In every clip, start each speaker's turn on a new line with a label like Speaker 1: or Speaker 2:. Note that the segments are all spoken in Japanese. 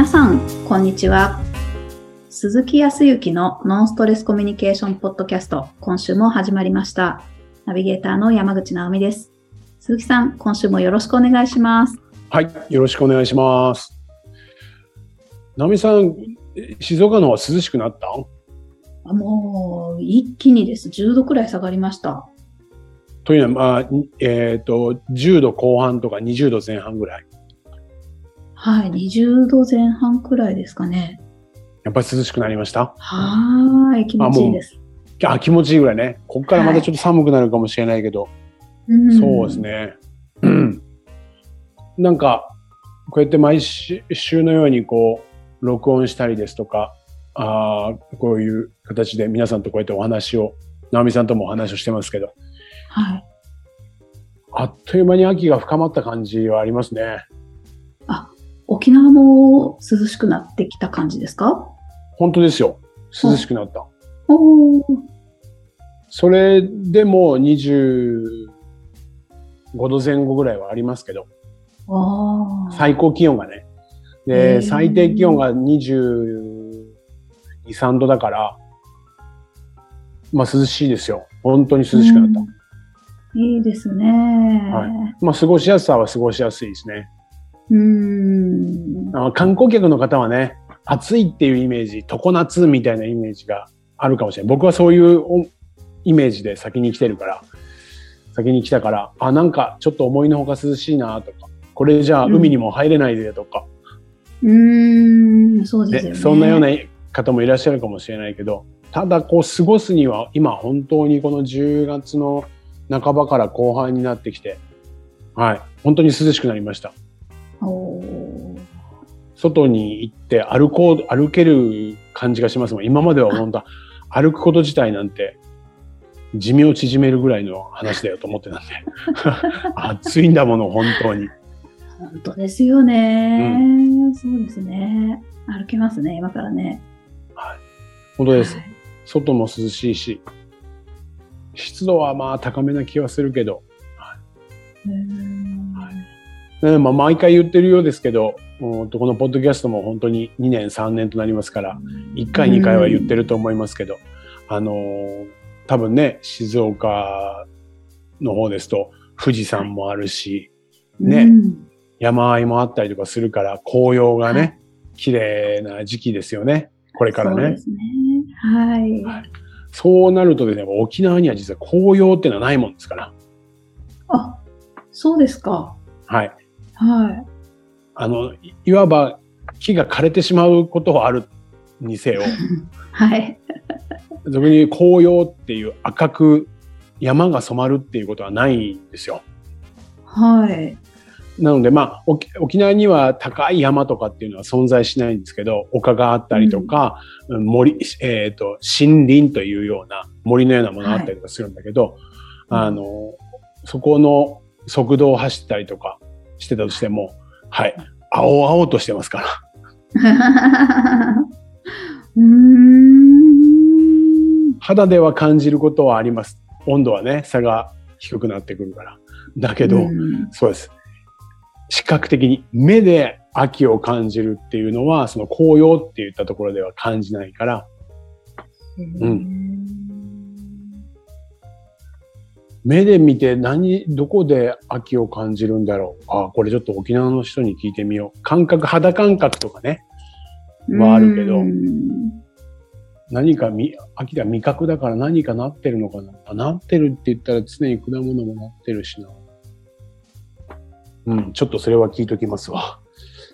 Speaker 1: 皆さん、こんにちは。鈴木康之のノンストレスコミュニケーションポッドキャスト、今週も始まりました。ナビゲーターの山口直美です。鈴木さん、今週もよろしくお願いします。
Speaker 2: はい、よろしくお願いします。直美さん、静岡の方は涼しくなった？
Speaker 1: あもう、一気にです。10度くらい下がりました。
Speaker 2: というのは、まあ、えっ、と、10度後半とか20度前半ぐらい。
Speaker 1: はい、20度前半くらいですかね。
Speaker 2: やっぱり涼しくなりました？
Speaker 1: はーい、気持ちいいです。
Speaker 2: あ、気持ちいいぐらいね。ここからまたちょっと寒くなるかもしれないけど、
Speaker 1: うん
Speaker 2: そうです。ね。うんなんか、こうやって毎週週のようにこう、録音したりですとか、あーこういう形で皆さんとこうやってお話を、直美さんともお話をしてますけど、
Speaker 1: はい。
Speaker 2: あっという間に秋が深まった感じはありますね。
Speaker 1: 沖縄も涼しくなってきた感じですか？
Speaker 2: 本当ですよ。涼しくなった。それでも25度前後ぐらいはありますけど、最高気温がね。
Speaker 1: へ
Speaker 2: で、
Speaker 1: ー
Speaker 2: 最低気温が22、3度だから、まあ涼しいですよ。本当に涼しくなった。
Speaker 1: うんいいですね。
Speaker 2: はいまあ過ごしやすさは過ごしやすいですね。
Speaker 1: うーん。
Speaker 2: あの観光客の方はね、暑いっていうイメージ、常夏みたいなイメージがあるかもしれない。僕はそういうおイメージで先に来てるから、先に来たから、あ、なんかちょっと思いのほか涼しいなとか、これじゃあ
Speaker 1: うん
Speaker 2: 海にも入れないでとか、
Speaker 1: うーん、そうです
Speaker 2: ね。そんなような方もいらっしゃるかもしれないけど、ただこう過ごすには今本当にこの10月の半ばから後半になってきて、はい、本当に涼しくなりました。外に行って歩こう、歩ける感じがしますもん。今までは本当歩くこと自体なんて寿命縮めるぐらいの話だよと思ってたんで。暑いんだもの、本当に。
Speaker 1: 本当ですよね、そうですね。歩けますね、今からね。
Speaker 2: 本当です。
Speaker 1: はい
Speaker 2: 外も涼しいし、湿度はまあ高めな気はするけど、
Speaker 1: うーん
Speaker 2: ねまあ、毎回言ってるようですけど、もうこのポッドキャストも本当に2年、3年となりますから、1回、2回は言ってると思いますけど、あのー多分ね、静岡の方ですと、富士山もあるし、ね
Speaker 1: うん
Speaker 2: 山あいもあったりとかするから、紅葉が
Speaker 1: は
Speaker 2: ね、綺麗な時期ですよね。これからね。
Speaker 1: そうですね。はい。
Speaker 2: はいそうなるとですね、沖縄には実は紅葉っていうのはないもんですから。
Speaker 1: あ、そうですか。
Speaker 2: はい。
Speaker 1: はい。
Speaker 2: あの、いいわば木が枯れてしまうことはあるにせよ、
Speaker 1: はい。
Speaker 2: 俗に紅葉っていう赤く山が染まるっていうことはないんですよ。
Speaker 1: はい。
Speaker 2: なので、まあ、沖沖縄には高い山とかっていうのは存在しないんですけど、丘があったりとか、うん森、えっ、と、森林というような森のようなものがあったりとかするんだけど、
Speaker 1: はい
Speaker 2: あの、そこの速度を走ったりとかしてたとしても、はい、青々としてますから。
Speaker 1: うーん。
Speaker 2: 肌では感じることはあります。温度はね、差が低くなってくるから。だけど、
Speaker 1: うん
Speaker 2: そうです。視覚的に目で秋を感じるっていうのは、その紅葉って言ったところでは感じないから、目で見て何、どこで秋を感じるんだろう。あ、これちょっと沖縄の人に聞いてみよう。感覚、肌感覚とかね、はあるけど
Speaker 1: うん
Speaker 2: 何かみ、秋が味覚だから何かなってるのかな。あなってるって言ったら常に果物もなってるしな。うん、ちょっとそれは聞いときますわ。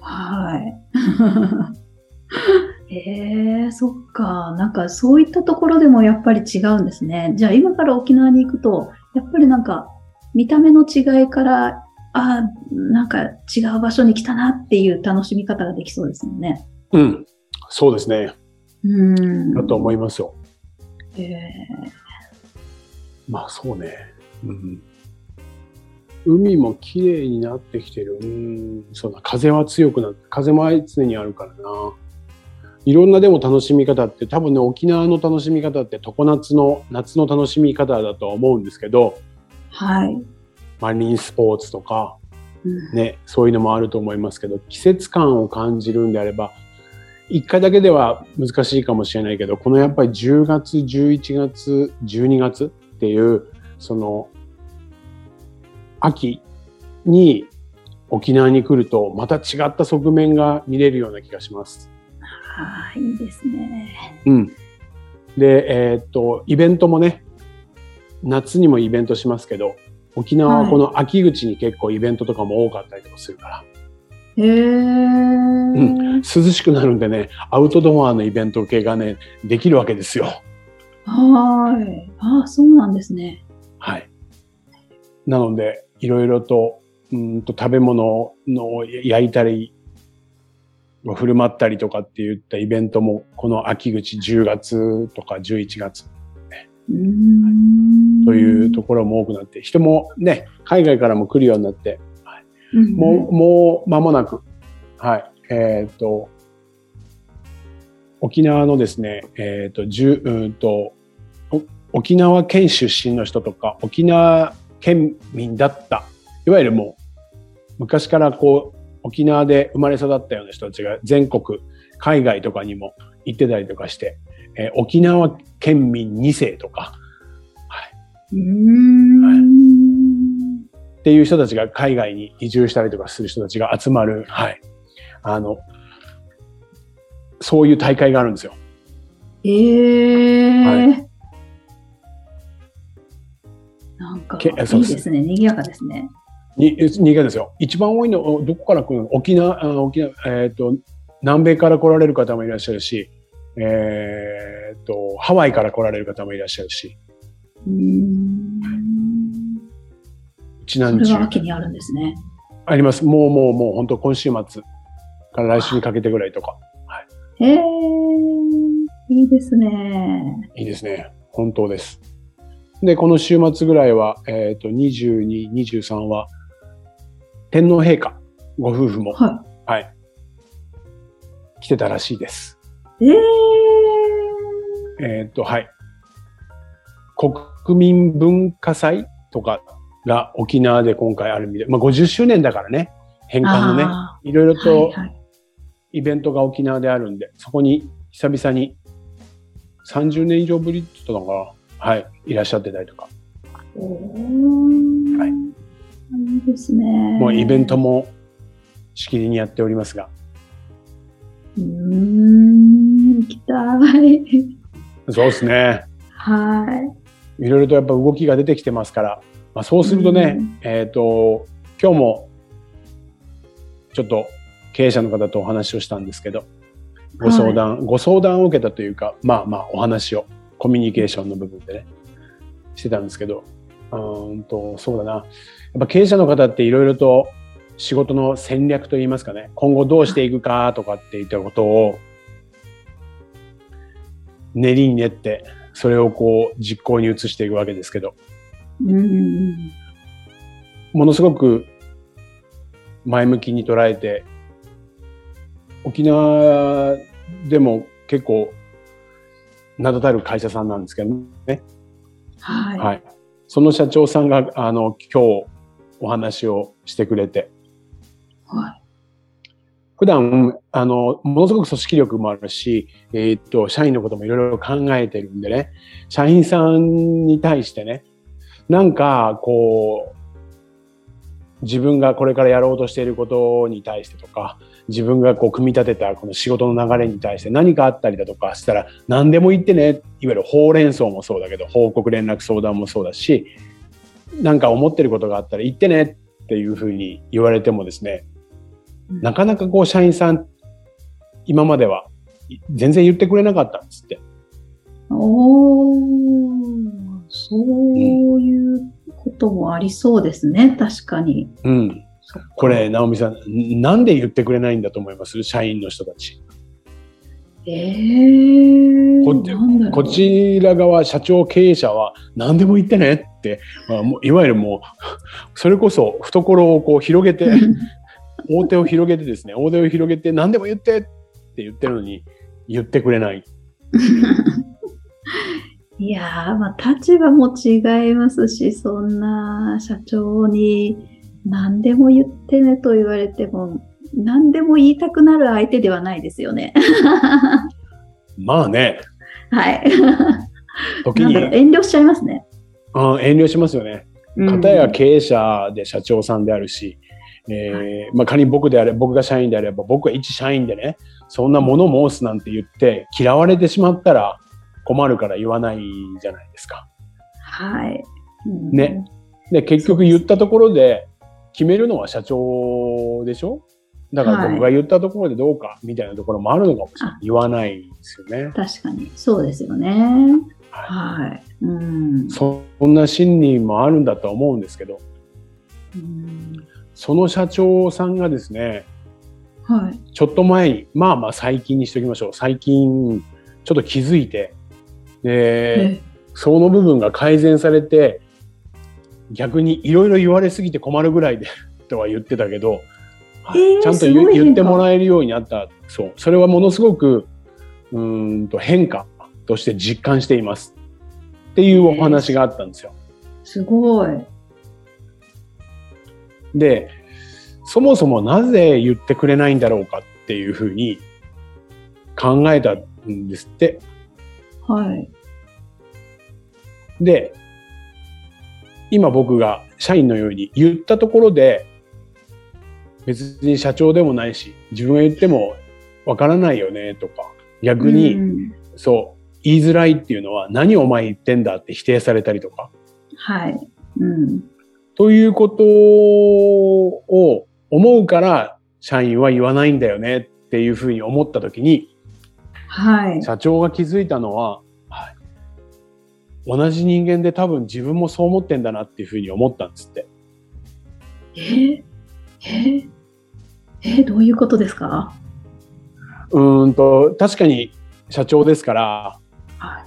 Speaker 1: はい。へえ、そっか。なんかそういったところでもやっぱり違うんですね。じゃあ今から沖縄に行くと、やっぱりなんか見た目の違いから、ああ、なんか違う場所に来たなっていう楽しみ方ができそうですもんね。
Speaker 2: うん、そうですね。
Speaker 1: うん。
Speaker 2: だと思いますよ。
Speaker 1: へえ
Speaker 2: まあそうね。うん。海も綺麗になってきてる。うん、そうだ。風は強くなって、風も常にあるからな。いろんなでも楽しみ方って、多分ね、沖縄の楽しみ方って常夏の、夏の楽しみ方だとは思うんですけど、
Speaker 1: はい。
Speaker 2: マリンスポーツとか、
Speaker 1: うん
Speaker 2: ね、そういうのもあると思いますけど、季節感を感じるんであれば、一回だけでは難しいかもしれないけど、このやっぱり10月、11月、12月っていう、その、秋に沖縄に来ると、また違った側面が見れるような気がします。
Speaker 1: ああ、いいですね。
Speaker 2: うん。で、えーっと、イベントもね、夏にもイベントしますけど、沖縄はこの秋口に結構イベントとかも多かったりとかするから、
Speaker 1: へえ。
Speaker 2: 涼しくなるんでね、アウトドアのイベント系がね、できるわけですよ。
Speaker 1: はい。ああ、そうなんですね。
Speaker 2: はい。なので、いろいろと、うーんと食べ物の焼いたり、振る舞ったりとかっていったイベントも、この秋口10月とか11月。
Speaker 1: うーん。
Speaker 2: というところも多くなって、人もね、海外からも来るようになって、
Speaker 1: うん、
Speaker 2: もう、もう間もなく、はい、えっ、と、沖縄のですね、えっ、と、じゅうーんと、お沖縄県出身の人とか、沖縄県民だった、いわゆるもう、昔からこう、沖縄で生まれ育ったような人たちが全国、海外とかにも行ってたりとかして、えー沖縄県民2世とか、
Speaker 1: うーん。
Speaker 2: っていう人たちが海外に移住したりとかする人たちが集まる、はい。あの、そういう大会があるんですよ。
Speaker 1: ええ
Speaker 2: は
Speaker 1: なんか、
Speaker 2: け
Speaker 1: いい
Speaker 2: です
Speaker 1: ね。賑やかですね。
Speaker 2: に、新潟ですよ。一番多いの、どこから来るの？沖縄、あ沖縄、えっ、と、南米から来られる方もいらっしゃるし、えっ、と、ハワイから来られる方もいらっしゃるし、
Speaker 1: うーん。
Speaker 2: うちなん
Speaker 1: それが秋にあるんですね。
Speaker 2: あります。もうもうもう本当今週末から来週にかけてぐらいとか。
Speaker 1: へえ、いいですね。
Speaker 2: いいですね。本当です。で、この週末ぐらいは、えっ、と、22、23は、天皇陛下、ご夫婦も、
Speaker 1: は
Speaker 2: はい、来てたらしいです。
Speaker 1: い。ええ
Speaker 2: えっ、と、はい。国民文化祭とかが沖縄で今回ある意味で、まあ50周年だからね、返還のね、
Speaker 1: あ
Speaker 2: いろいろ
Speaker 1: ー
Speaker 2: と。イベントが沖縄であるんで、そこに久々に30年以上ぶりって言ったのかなはい、いらっしゃってたりとか。はい
Speaker 1: いいですね。
Speaker 2: もうイベントもしきりにやっておりますが。
Speaker 1: うーん、行きたい。
Speaker 2: そうですね。
Speaker 1: はい
Speaker 2: ろいろとやっぱ動きが出てきてますから、まあ、そうするとね、
Speaker 1: うん
Speaker 2: えっ、と、今日もちょっと経営者の方とお話をしたんですけど、ご相談、ご相談を受けたというか、まあまあお話を、コミュニケーションの部分でね、してたんですけど、うーんと、そうだな。やっぱ経営者の方っていろいろと仕事の戦略といいますかね、今後どうしていくかとかっていったことを練りに練って、それをこう実行に移していくわけですけど、
Speaker 1: い。うん。
Speaker 2: ものすごく前向きに捉えて、沖縄でも結構名だたる会社さんなんですけどね。
Speaker 1: はい。
Speaker 2: はい。その社長さんが、あの、今日お話をしてくれて、
Speaker 1: はい。
Speaker 2: 普段、あの、ものすごく組織力もあるし、えーっと、社員のこともいろいろ考えてるんでね、社員さんに対してね、なんか、こう、自分がこれからやろうとしていることに対してとか、自分がこう組み立てたこの仕事の流れに対して何かあったりだとかしたら何でも言ってね、いわゆるほうれん草もそうだけど、報告連絡相談もそうだし、なんか思ってることがあったら言ってねっていうふうに言われてもですね、なかなかこう社員さん、今まではい全然言ってくれなかったんですって。
Speaker 1: おー、そういうこともありそうですね。確かに。
Speaker 2: うん。これ、直美さん、んなんで言ってくれないんだと思います？社員の人たち。
Speaker 1: えー、
Speaker 2: こちら側、社長経営者は何でも言ってねって、まあ、もういわゆるもう、それこそ懐をこう広げて、大手を広げてですね、大手を広げて何でも言ってって言ってるのに言ってくれない。
Speaker 1: いやー、まあ、立場も違いますし、そんな社長に何でも言ってねと言われても、何でも言いたくなる相手ではないですよね。
Speaker 2: まあね、
Speaker 1: はい。
Speaker 2: 時に、
Speaker 1: 遠慮しちゃいますね。
Speaker 2: うん、遠慮しますよね。
Speaker 1: うん
Speaker 2: 片や経営者で社長さんであるし、えーまあ、仮に僕であれ僕が社員であれば僕が一社員でねそんなもの申すなんて言って嫌われてしまったら困るから言わないじゃないですか。
Speaker 1: はい。うん
Speaker 2: ね。で結局言ったところで決めるのは社長でしょ？だから
Speaker 1: はい
Speaker 2: 僕が言ったところでどうかみたいなところもあるのかもしれない。言わないですよね。
Speaker 1: 確かに。そうですよね。
Speaker 2: は
Speaker 1: はい。うん
Speaker 2: い、。そんな心理もあるんだとは思うんですけど
Speaker 1: うん
Speaker 2: その社長さんがですね
Speaker 1: はい。
Speaker 2: ちょっと前に、まあまあ最近にしときましょう。最近、ちょっと気づいて、で、
Speaker 1: え
Speaker 2: その部分が改善されて、逆にいろいろ言われすぎて困るぐらいでとは言ってたけど、はい
Speaker 1: えー
Speaker 2: ちゃんと言言ってもらえるようになった。そう。それはものすごく、うーんと変化として実感しています。っていうお話があったんですよ。
Speaker 1: すごい。
Speaker 2: で、そもそもなぜ言ってくれないんだろうかっていうふうに考えたんですって。
Speaker 1: はい。
Speaker 2: で、今僕が社員のように言ったところで、別に社長でもないし、自分が言ってもわからないよねとか、逆に、
Speaker 1: うん
Speaker 2: そう、言いづらいっていうのは何お前言ってんだって否定されたりとか、
Speaker 1: はい。うん。
Speaker 2: ということを思うから、社員は言わないんだよねっていうふうに思ったときに、
Speaker 1: はい。
Speaker 2: 社長が気づいたのは、はい、同じ人間で多分自分もそう思ってんだなっていうふうに思ったんですって。
Speaker 1: え？ー、え？ー、えーどういうことですか？
Speaker 2: うーんと、確かに社長ですから、
Speaker 1: はい。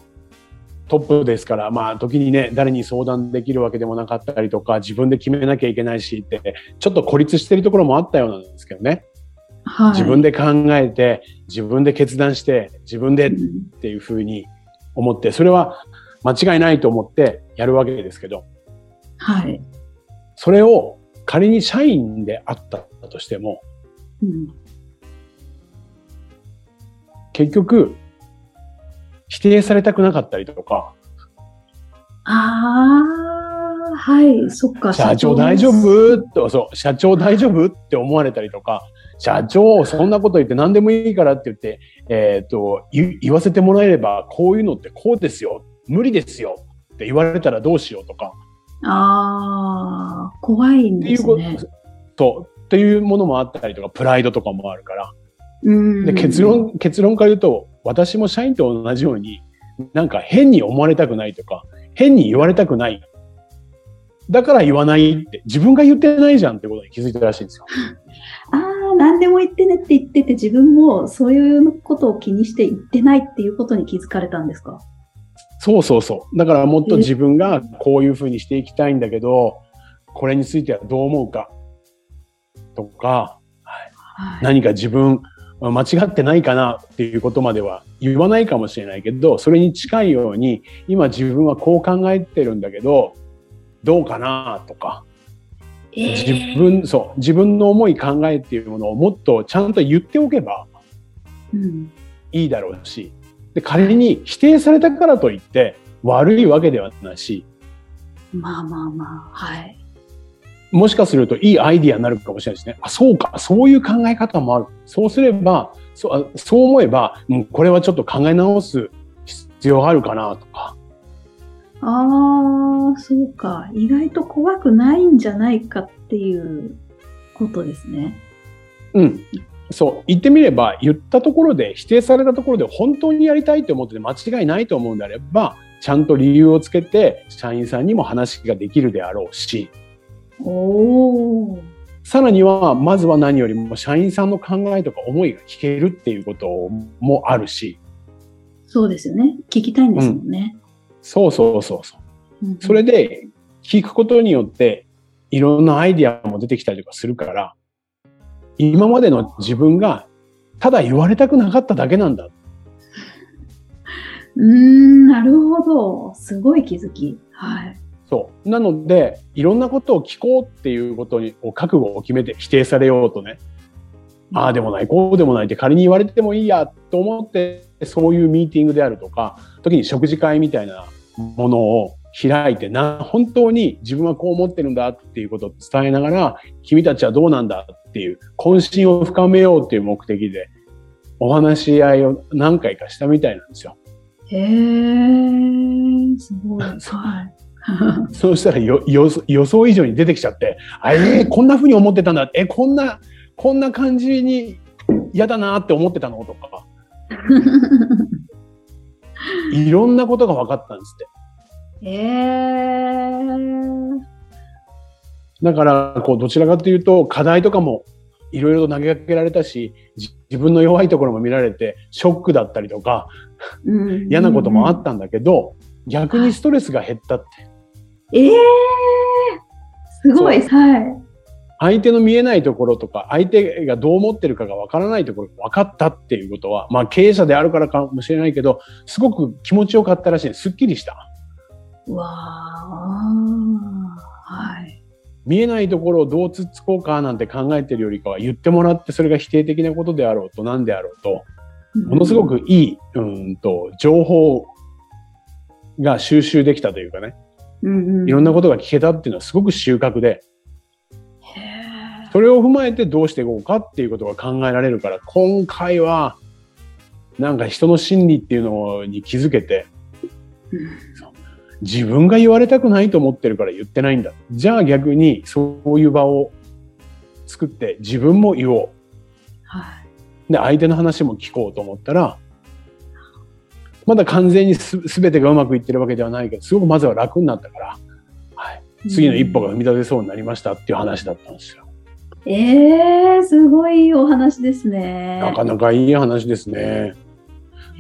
Speaker 2: トップですから、まあ時にね、誰に相談できるわけでもなかったりとか、自分で決めなきゃいけないしって、ちょっと孤立してるところもあったようなんですけどね。
Speaker 1: はい。
Speaker 2: 自分で考えて、自分で決断して、自分でっ
Speaker 1: うん
Speaker 2: ていうふうに思って、それは間違いないと思ってやるわけですけど、
Speaker 1: はい。
Speaker 2: それを仮に社員であったとしても、
Speaker 1: うん。
Speaker 2: 結局、否定されたくなかったりとか、
Speaker 1: ああ、はい。そっか。
Speaker 2: 社長大丈夫？と、そう、社長大丈夫？って思われたりとか、社長、そんなこと言って何でもいいからって言って、えっ、と言、言わせてもらえれば、こういうのってこうですよ。無理ですよ。って言われたらどうしようとか、
Speaker 1: ああ、怖いん
Speaker 2: っていうこと
Speaker 1: ですね。、
Speaker 2: そう、っていうものもあったりとか、プライドとかもあるから。
Speaker 1: うん。
Speaker 2: で、結論、結論から言うと、私も社員と同じように、なんか変に思われたくないとか、変に言われたくない。だから言わないって、自分が言ってないじゃんってことに気づいたらしいんですよ。
Speaker 1: ああ、何でも言ってねって言ってて、自分もそういうことを気にして言ってないっていうことに気づかれたんですか？
Speaker 2: そうそうそう。だからもっと自分がこういうふうにしていきたいんだけど、これについてはどう思うかとか、
Speaker 1: はい。
Speaker 2: 何か自分間違ってないかなっていうことまでは言わないかもしれないけど、それに近いように、今自分はこう考えてるんだけど、どうかなとか、
Speaker 1: えー
Speaker 2: 自分、そう、自分の思い考えっていうものをもっとちゃんと言っておけば
Speaker 1: うん。
Speaker 2: いいだろうし、で、仮に否定されたからといって悪いわけではないし、
Speaker 1: まあまあまあ、はい。
Speaker 2: もしかするといいアイディアになるかもしれないですね。あ、そうか、そういう考え方もある。そうすれば、そうあそう思えば、うん、これはちょっと考え直す必要があるかなとか。
Speaker 1: ああ、そうか。意外と怖くないんじゃないかっていうことですね。
Speaker 2: うん。そう。言ってみれば、言ったところで、否定されたところで本当にやりたいと思ってて間違いないと思うんであれば、ちゃんと理由をつけて、社員さんにも話ができるであろうし、
Speaker 1: おー。
Speaker 2: さらには、まずは何よりも社員さんの考えとか思いが聞けるっていうこともあるし、
Speaker 1: そうですよね。聞きたいんですもんね。
Speaker 2: そうそうそうそう。
Speaker 1: うん
Speaker 2: それで聞くことによっていろんなアイディアも出てきたりとかするから、今までの自分がただ言われたくなかっただけなんだ。
Speaker 1: うーん、なるほど。すごい気づき。はい。
Speaker 2: そう。なので、いろんなことを聞こうっていうことに、覚悟を決めて否定されようとね、ああでもない、こうでもないって仮に言われてもいいやと思って、そういうミーティングであるとか、時に食事会みたいなものを開いてな、本当に自分はこう思ってるんだっていうことを伝えながら、君たちはどうなんだっていう渾身を深めようっていう目的で、お話し合いを何回かしたみたいなんですよ。
Speaker 1: へえ、すごい。はい。
Speaker 2: そうしたらよ予予想以上に出てきちゃって、あえー、こんな風に思ってたんだ。え、こんな、こんな感じに嫌だなって思ってたの？とか。いろんなことが分かったんです
Speaker 1: って。えー、
Speaker 2: だから、こう、どちらかというと、課題とかもいろいろ投げかけられたし、自分の弱いところも見られて、ショックだったりとか、嫌なこともあったんだけど、逆にストレスが減ったって。
Speaker 1: ええー、すごい。はい。
Speaker 2: 相手の見えないところとか、相手がどう思ってるかがわからないところが分かったっていうことは、まあ経営者であるからかもしれないけど、すごく気持ちよかったらしい。すっきりした。
Speaker 1: わあ、はい。
Speaker 2: 見えないところをどうつっつこうかなんて考えてるよりかは言ってもらってそれが否定的なことであろうと何であろうと、ものすごくいい、うんと、情報が収集できたというかね、うんうん、いろんなことが聞けたっていうのはすごく収穫で、それを踏まえてどうしていこうかっていうことが考えられるから、今回は、なんか人の心理っていうのに気づけて、自分が言われたくないと思ってるから言ってないんだ。じゃあ逆にそういう場を作って自分も言おう。はい、で、相手の話も聞こうと思ったら、まだ完全にすべてがうまくいってるわけではないけど、すごくまずは楽になったから、はい、次の一歩が踏み出せそうになりましたっていう話だったんですよ。
Speaker 1: ええー、すごいお話ですね。
Speaker 2: なかなかいい話ですね。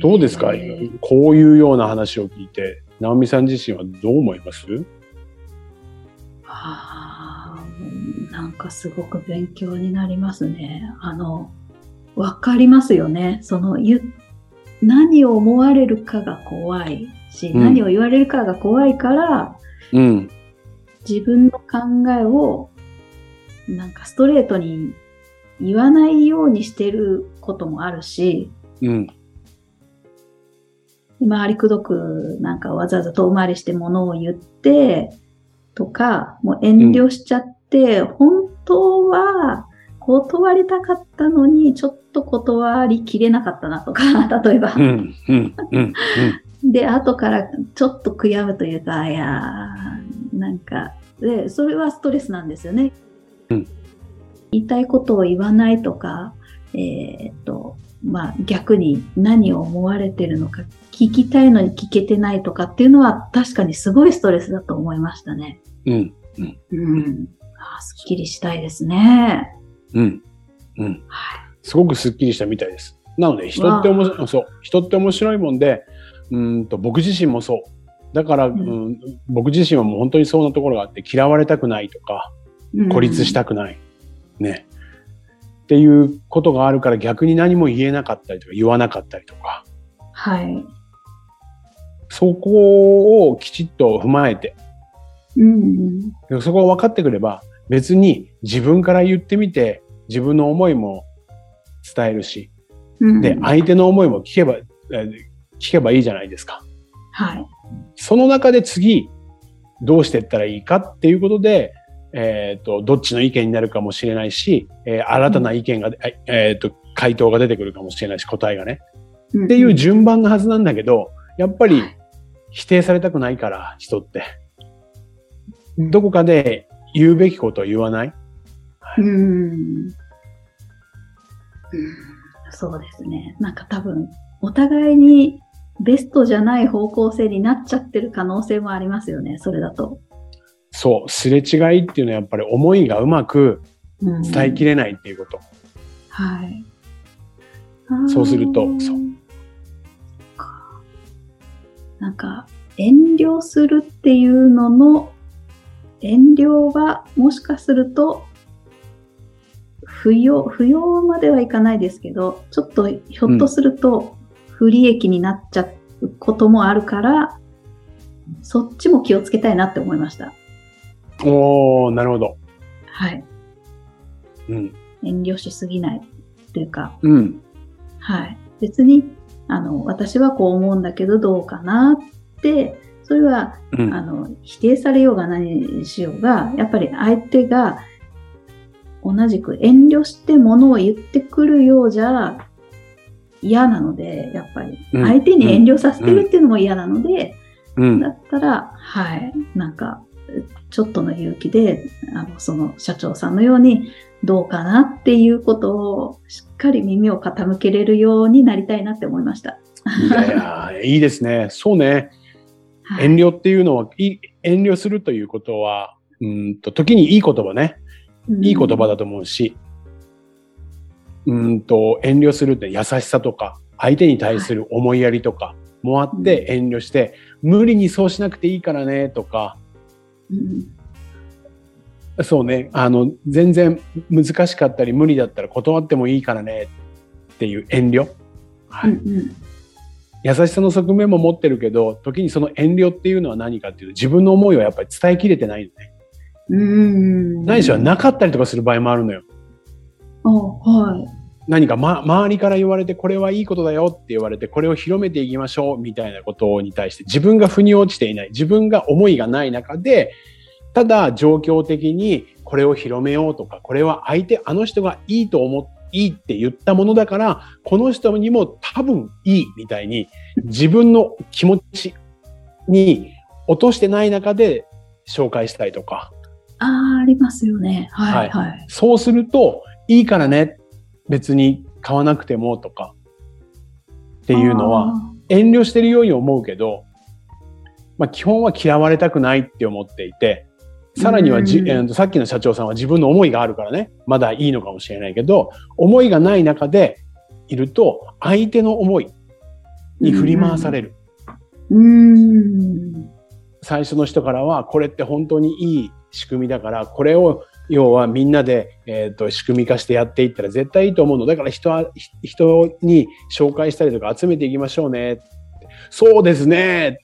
Speaker 2: どうですか、えー、こういうような話を聞いて、直美さん自身はどう思います？
Speaker 1: あなんかすごく勉強になりますね。あの、わかりますよね。その、何を思われるかが怖いし、うん、何を言われるかが怖いから、うん、自分の考えをなんかストレートに言わないようにしてることもあるし、うん、回りくどくなんかわざわざ遠回りしてものを言ってとか、もう遠慮しちゃって、うん、本当は断りたかったのにちょっと断りきれなかったなとか、例えば。うんうんうんで、後からちょっと悔やむというか、いやなんか、で、それはストレスなんですよね。うん、言いたいことを言わないとか、えー、っと、まあ逆に何を思われてるのか聞きたいのに聞けてないとかっていうのは確かにすごいストレスだと思いましたね。うん。うん。うん。あすっきりしたいですね。
Speaker 2: うん。うん。はい。すごくすっきりしたみたいです。なので人って面白い、そう、人って面白いもんで、うんと僕自身もそう。だから、うん、うん、僕自身はもう本当にそうなところがあって嫌われたくないとか、孤立したくない。うん、ね。っていうことがあるから逆に何も言えなかったりとか言わなかったりとか。
Speaker 1: はい。
Speaker 2: そこをきちっと踏まえて、うん、そこが分かってくれば、別に自分から言ってみて、自分の思いも伝えるし、うん、で、相手の思いも聞けば、聞けばいいじゃないですか。
Speaker 1: はい。
Speaker 2: その中で次、どうしていったらいいかっていうことで、えっ、ー、と、どっちの意見になるかもしれないし、えー、新たな意見が、うん、えっ、ー、と、回答が出てくるかもしれないし、答えがね。うん、っていう順番のはずなんだけど、やっぱり否定されたくないから、人って。どこかで言うべきことを言わない、
Speaker 1: はい、うんそうですね。なんか多分、お互いにベストじゃない方向性になっちゃってる可能性もありますよね、それだと。
Speaker 2: そう、すれ違いっていうのはやっぱり思いがうまく伝えきれないっていうこと。
Speaker 1: はい。
Speaker 2: そうすると、そう。
Speaker 1: なんか、遠慮するっていうのの、遠慮はもしかすると、不要、不要まではいかないですけど、ちょっとひょっとすると不利益になっちゃうこともあるから、そっちも気をつけたいなって思いました。
Speaker 2: おー、なるほど。
Speaker 1: はい。
Speaker 2: うん。
Speaker 1: 遠慮しすぎないというか、
Speaker 2: うん。
Speaker 1: はい。別に、あの、私はこう思うんだけどどうかなって、それは、
Speaker 2: うん。
Speaker 1: あの、否定されようが何にしようが、やっぱり相手が同じく遠慮してものを言ってくるようじゃ嫌なので、やっぱり。
Speaker 2: うん
Speaker 1: 相手に遠慮させてるっていうのも嫌なので、
Speaker 2: うん
Speaker 1: だ。ったら、はい、なんか、ちょっとの勇気で、あの、その社長さんのように、どうかなっていうことを、しっかり耳を傾けれるようになりたいなって思いました。
Speaker 2: いやいや、いいですね。そうね。
Speaker 1: はい。
Speaker 2: 遠慮っていうのは、いい遠慮するということは、うんと、時にいい言葉ね。いい言葉だと思うし、うんと、遠慮するって優しさとか、相手に対する思いやりとかもあって遠慮して、無理にそうしなくていいからねとか、
Speaker 1: うん。
Speaker 2: そうね、あの、全然難しかったり無理だったら断ってもいいからねっていう遠慮。はい。
Speaker 1: うんうん
Speaker 2: 優しさの側面も持ってるけど、時にその遠慮っていうのは何かっていうと、自分の思いをやっぱり伝えきれてないのね。
Speaker 1: うん。
Speaker 2: ないしはなかったりとかする場合もあるのよ。
Speaker 1: あ、はい。
Speaker 2: 何か、ま、周りから言われて、これはいいことだよって言われて、これを広めていきましょうみたいなことに対して、自分が腑に落ちていない、自分が思いがない中で、ただ状況的にこれを広めようとか、これは相手、あの人がいいと思って、いいって言ったものだから、この人にも多分いいみたいに、自分の気持ちに落としてない中で紹介したりとか、
Speaker 1: ああ、ありますよね。は、
Speaker 2: はいい
Speaker 1: はい。
Speaker 2: そうすると、いいからね、別に買わなくてもとか、っていうのは、遠慮してるように思うけど、まあ基本は嫌われたくないって思っていて、さらにはじ、さっきの社長さんは自分の思いがあるからね、まだいいのかもしれないけど、思いがない中でいると、相手の思いに振り回される。
Speaker 1: うーん。
Speaker 2: 最初の人からは、これって本当にいい仕組みだから、これを要はみんなで、えー、と仕組み化してやっていったら絶対いいと思うの。だから人は、ひ人に紹介したりとか集めていきましょうね。そうですね。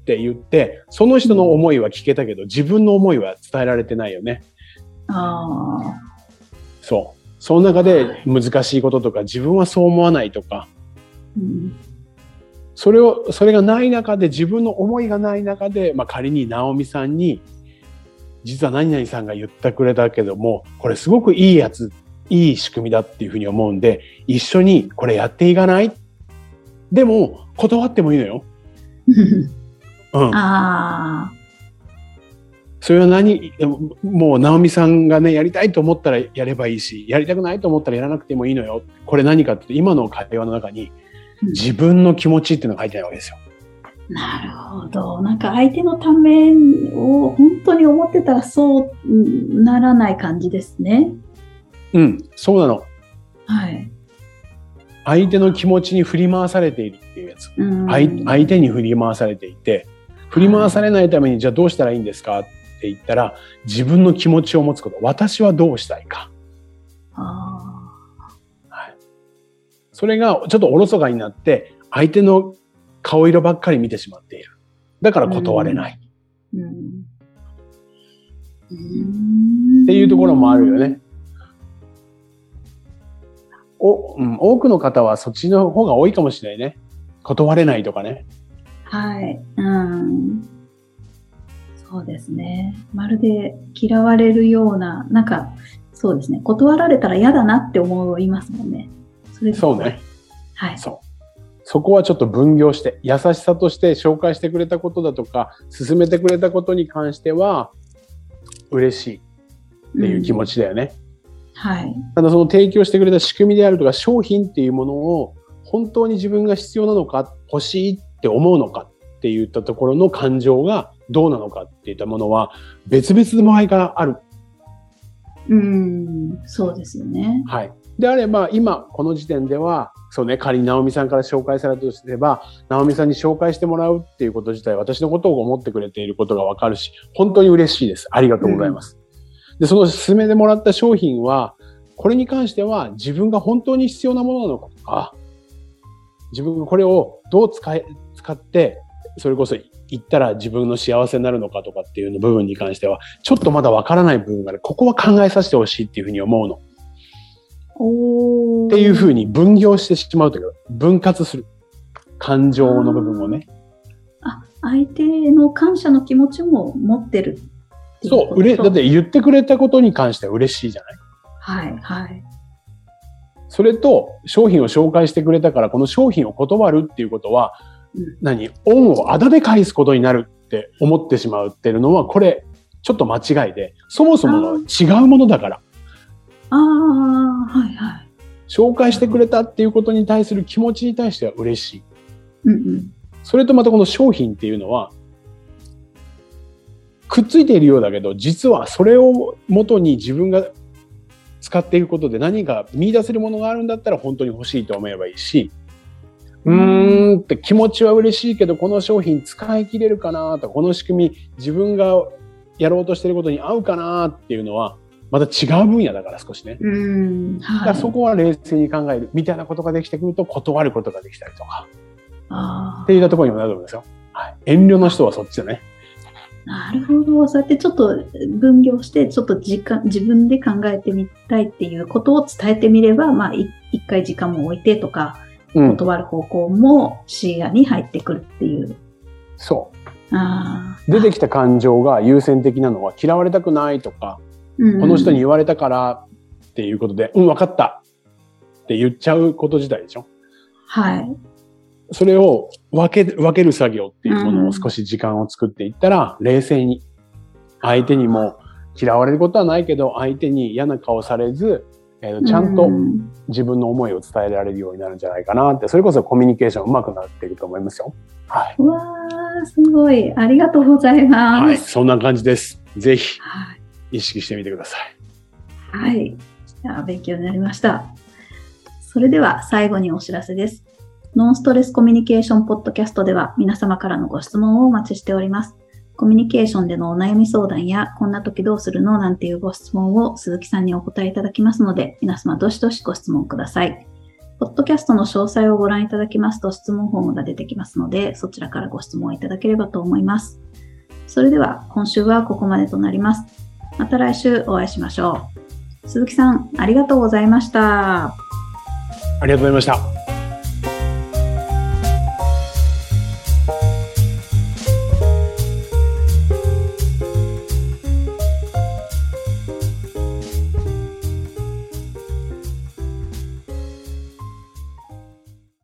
Speaker 2: って言って、その人の思いは聞けたけど、自分の思いは伝えられてないよね。
Speaker 1: ああ。
Speaker 2: そう。その中で難しいこととか、自分はそう思わないとか、
Speaker 1: うん
Speaker 2: それを、それがない中で、自分の思いがない中で、まあ仮に直美さんに、実は何々さんが言ってくれたけども、これすごくいいやつ、いい仕組みだっていうふうに思うんで、一緒にこれやっていかない？でも、断ってもいいのよ。うん。
Speaker 1: ああ。
Speaker 2: それは何、もう直美さんがね、やりたいと思ったらやればいいし、やりたくないと思ったらやらなくてもいいのよ。これ何かって、今の会話の中に、自分の気持ちっていうのが書いてないわけですよ。
Speaker 1: なるほど。なんか相手のためを本当に思ってたらそううんならない感じですね。
Speaker 2: うん、そうなの。
Speaker 1: はい。
Speaker 2: 相手の気持ちに振り回されているっていうやつ。
Speaker 1: うん
Speaker 2: 相相手に振り回されていて、振り回されないためにじゃあどうしたらいいんですか？って言ったら、自分の気持ちを持つこと。私はどうしたいか。
Speaker 1: あ
Speaker 2: それがちょっとおろそかになって、相手の顔色ばっかり見てしまっている。だから断れない。
Speaker 1: ーうんうん
Speaker 2: っていうところもあるよね。お、うん、多くの方はそっちの方が多いかもしれないね。断れないとかね。
Speaker 1: はい。うん。そうですね。まるで嫌われるような、なんか、そうですね。断られたら嫌だなって思いますもんね。それ
Speaker 2: そうね。。
Speaker 1: はい。
Speaker 2: そう。そこはちょっと分業して、優しさとして紹介してくれたことだとか、進めてくれたことに関しては、嬉しいっていう気持ちだよね。
Speaker 1: はい。
Speaker 2: ただその提供してくれた仕組みであるとか、商品っていうものを本当に自分が必要なのか、欲しいって思うのかって言ったところの感情がどうなのかっていったものは、別々の場合がある。
Speaker 1: うん。そうですよね。
Speaker 2: はい。であれば、今、この時点では、そうね、仮に直美さんから紹介されたとすれば、直美さんに紹介してもらうっていうこと自体、私のことを思ってくれていることがわかるし、本当に嬉しいです。ありがとうございます。で、その勧めてもらった商品は、これに関しては自分が本当に必要なものなのか、自分がこれをどう使え、使って、それこそ行ったら自分の幸せになるのかとかっていうの部分に関しては、ちょっとまだわからない部分がある。ここは考えさせてほしいっていうふうに思うの。
Speaker 1: お
Speaker 2: っていうふうに分業してしまうというか、分割する。感情の部分をね。
Speaker 1: あ、相手の感謝の気持ちも持ってる
Speaker 2: そう、うれ、だって言ってくれたことに関しては嬉しいじゃない？
Speaker 1: はい、はい。
Speaker 2: それと、商品を紹介してくれたから、この商品を断るっていうことは、
Speaker 1: うん
Speaker 2: 何恩をあだで返すことになるって思ってしまうっていうのは、これ、ちょっと間違いで、そもそもが違うものだから、
Speaker 1: ああ、はい、はい。
Speaker 2: 紹介してくれたっていうことに対する気持ちに対しては嬉しい。
Speaker 1: うんうん。
Speaker 2: それとまたこの商品っていうのは、くっついているようだけど、実はそれを元に自分が使っていくことで何か見出せるものがあるんだったら本当に欲しいと思えばいいし、うーんって気持ちは嬉しいけど、この商品使い切れるかなとか、この仕組み自分がやろうとしてることに合うかなっていうのは、また違う分野だから少しね。
Speaker 1: うん、
Speaker 2: だか
Speaker 1: はい。
Speaker 2: らそこは冷静に考えるみたいなことができてくると断ることができたりとか、
Speaker 1: あ
Speaker 2: っていったところにもなると思うんですよ。はい。遠慮の人はそっちだね。
Speaker 1: あ、なるほど。そうやってちょっと分業して、ちょっと時間、自分で考えてみたいっていうことを伝えてみれば、まあ、い一回時間も置いてとか、
Speaker 2: うん。
Speaker 1: 断る方向も視野に入ってくるっていう。
Speaker 2: そ。う。出てきた感情が優先的なのは嫌われたくないとか、
Speaker 1: うん
Speaker 2: この人に言われたからっていうことで、うん、分かったって言っちゃうこと自体でしょ？
Speaker 1: はい。
Speaker 2: それを分け、分ける作業っていうものを少し時間を作っていったら、冷静に、相手にも嫌われることはないけど、相手に嫌な顔されず、えーちゃんと
Speaker 1: うん
Speaker 2: 自分の思いを伝えられるようになるんじゃないかなって、それこそコミュニケーション上手くなっていくと思いますよ。はい。
Speaker 1: うわー、すごい。ありがとうございます。
Speaker 2: はい。そんな感じです。ぜひ
Speaker 1: はい。
Speaker 2: 意識してみてください。
Speaker 1: はい。いや勉強になりました。それでは最後にお知らせです。ノンストレスコミュニケーションポッドキャストでは皆様からのご質問をお待ちしております。コミュニケーションでのお悩み相談や、こんな時どうするのなんていうご質問を鈴木さんにお答えいただきますので、皆様どしどしご質問ください。ポッドキャストの詳細をご覧いただきますと質問フォームが出てきますので、そちらからご質問いただければと思います。それでは今週はここまでとなります。また来週お会いしましょう。鈴木さん、ありがとうございました。
Speaker 2: ありがとうございました。